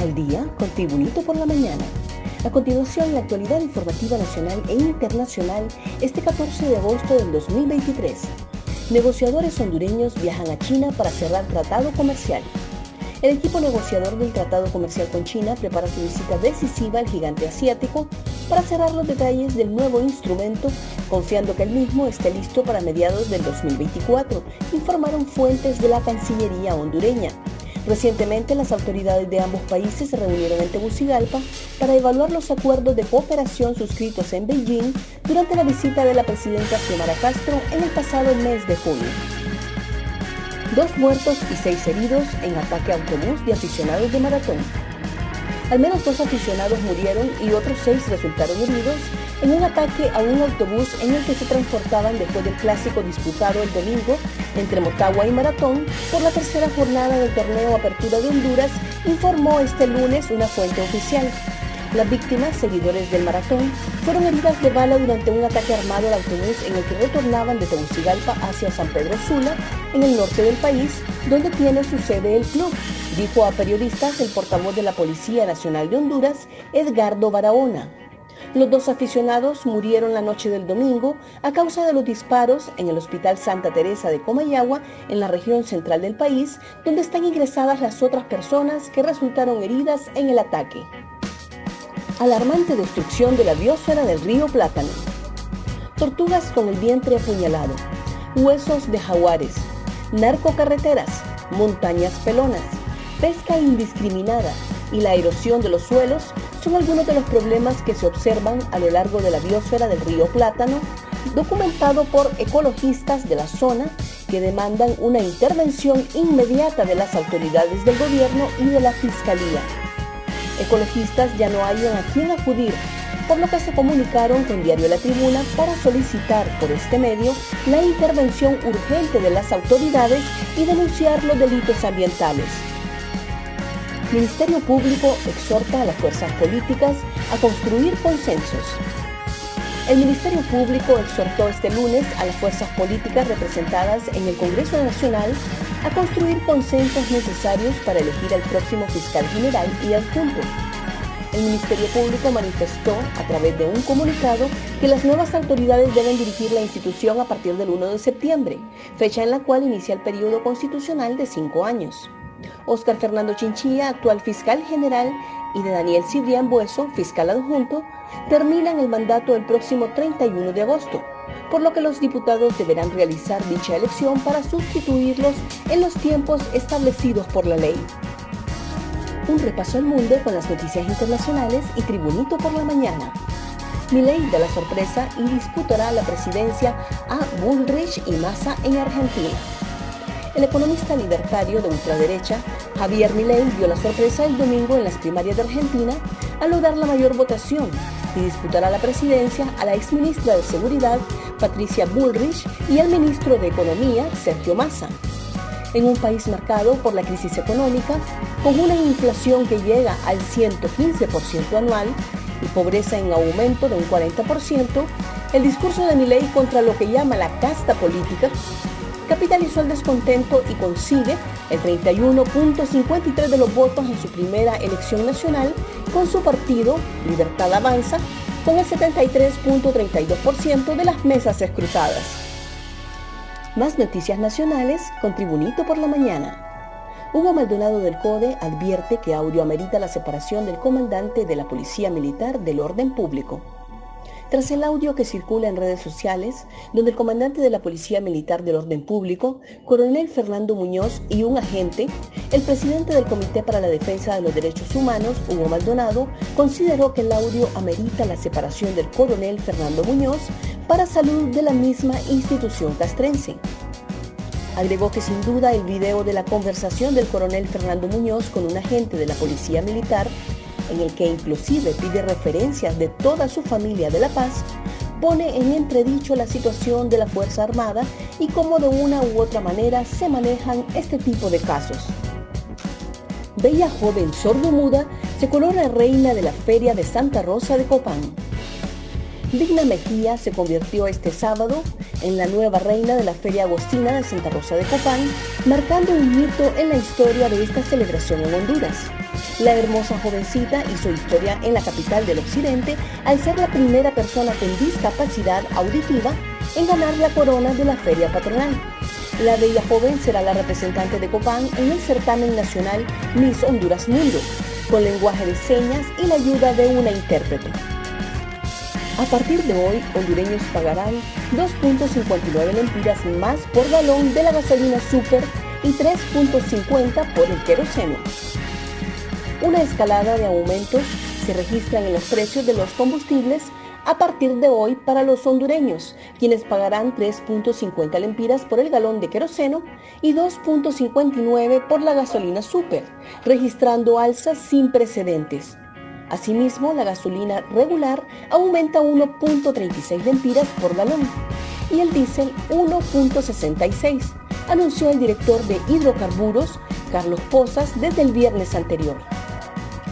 al día con Tribunito por la mañana. A continuación, la actualidad informativa nacional e internacional este 14 de agosto del 2023. Negociadores hondureños viajan a China para cerrar tratado comercial. El equipo negociador del Tratado Comercial con China prepara su visita decisiva al gigante asiático para cerrar los detalles del nuevo instrumento, confiando que el mismo esté listo para mediados del 2024, informaron fuentes de la Cancillería hondureña. Recientemente las autoridades de ambos países se reunieron en Tegucigalpa para evaluar los acuerdos de cooperación suscritos en Beijing durante la visita de la presidenta Xiomara Castro en el pasado mes de junio dos muertos y seis heridos en ataque a autobús de aficionados de maratón. Al menos dos aficionados murieron y otros seis resultaron heridos en un ataque a un autobús en el que se transportaban después del clásico disputado el domingo entre Motagua y Maratón por la tercera jornada del torneo Apertura de Honduras, informó este lunes una fuente oficial. Las víctimas, seguidores del maratón, fueron heridas de bala durante un ataque armado al autobús en el que retornaban de Tegucigalpa hacia San Pedro Sula, en el norte del país, donde tiene su sede el club, dijo a periodistas el portavoz de la Policía Nacional de Honduras, Edgardo Barahona. Los dos aficionados murieron la noche del domingo a causa de los disparos en el Hospital Santa Teresa de Comayagua, en la región central del país, donde están ingresadas las otras personas que resultaron heridas en el ataque alarmante destrucción de la biosfera del río Plátano, tortugas con el vientre apuñalado, huesos de jaguares, narcocarreteras, montañas pelonas, pesca indiscriminada y la erosión de los suelos son algunos de los problemas que se observan a lo largo de la biosfera del río Plátano, documentado por ecologistas de la zona que demandan una intervención inmediata de las autoridades del gobierno y de la Fiscalía ecologistas ya no hayan a quién acudir, por lo que se comunicaron con Diario La Tribuna para solicitar por este medio la intervención urgente de las autoridades y denunciar los delitos ambientales. Ministerio Público exhorta a las fuerzas políticas a construir consensos. El Ministerio Público exhortó este lunes a las fuerzas políticas representadas en el Congreso Nacional a construir consensos necesarios para elegir al próximo fiscal general y adjunto. El Ministerio Público manifestó a través de un comunicado que las nuevas autoridades deben dirigir la institución a partir del 1 de septiembre, fecha en la cual inicia el periodo constitucional de cinco años. Óscar Fernando Chinchilla, actual fiscal general, y de Daniel Cibrián Bueso, fiscal adjunto, terminan el mandato el próximo 31 de agosto, por lo que los diputados deberán realizar dicha elección para sustituirlos en los tiempos establecidos por la ley. Un repaso al mundo con las noticias internacionales y Tribunito por la mañana. Milei da la sorpresa y disputará la presidencia a Bullrich y Massa en Argentina. El economista libertario de ultraderecha, Javier Milei, dio la sorpresa el domingo en las primarias de Argentina al lograr la mayor votación y disputará la presidencia a la exministra de Seguridad, Patricia Bullrich, y al ministro de Economía, Sergio Massa. En un país marcado por la crisis económica, con una inflación que llega al 115% anual y pobreza en aumento de un 40%, el discurso de Milei contra lo que llama la casta política capitalizó el descontento y consigue el 31.53 de los votos en su primera elección nacional con su partido Libertad Avanza con el 73.32% de las mesas escrutadas. Más noticias nacionales con Tribunito por la Mañana. Hugo Maldonado del CODE advierte que audio amerita la separación del comandante de la Policía Militar del Orden Público. Tras el audio que circula en redes sociales, donde el comandante de la Policía Militar del Orden Público, coronel Fernando Muñoz y un agente, el presidente del Comité para la Defensa de los Derechos Humanos, Hugo Maldonado, consideró que el audio amerita la separación del coronel Fernando Muñoz para salud de la misma institución castrense. Agregó que sin duda el video de la conversación del coronel Fernando Muñoz con un agente de la Policía Militar en el que inclusive pide referencias de toda su familia de La Paz, pone en entredicho la situación de la Fuerza Armada y cómo de una u otra manera se manejan este tipo de casos. Bella joven sordomuda se colora reina de la Feria de Santa Rosa de Copán. Digna Mejía se convirtió este sábado en la nueva reina de la Feria Agostina de Santa Rosa de Copán, marcando un hito en la historia de esta celebración en Honduras. La hermosa jovencita hizo historia en la capital del occidente al ser la primera persona con discapacidad auditiva en ganar la corona de la feria patronal. La bella joven será la representante de Copán en el certamen nacional Miss Honduras Mundo, con lenguaje de señas y la ayuda de una intérprete. A partir de hoy, hondureños pagarán 2.59 lempiras más por galón de la gasolina super y 3.50 por el queroseno. Una escalada de aumentos se registran en los precios de los combustibles a partir de hoy para los hondureños, quienes pagarán 3.50 lempiras por el galón de queroseno y 2.59 por la gasolina super, registrando alzas sin precedentes. Asimismo, la gasolina regular aumenta 1.36 lempiras por galón y el diésel 1.66, anunció el director de hidrocarburos, Carlos Pozas, desde el viernes anterior.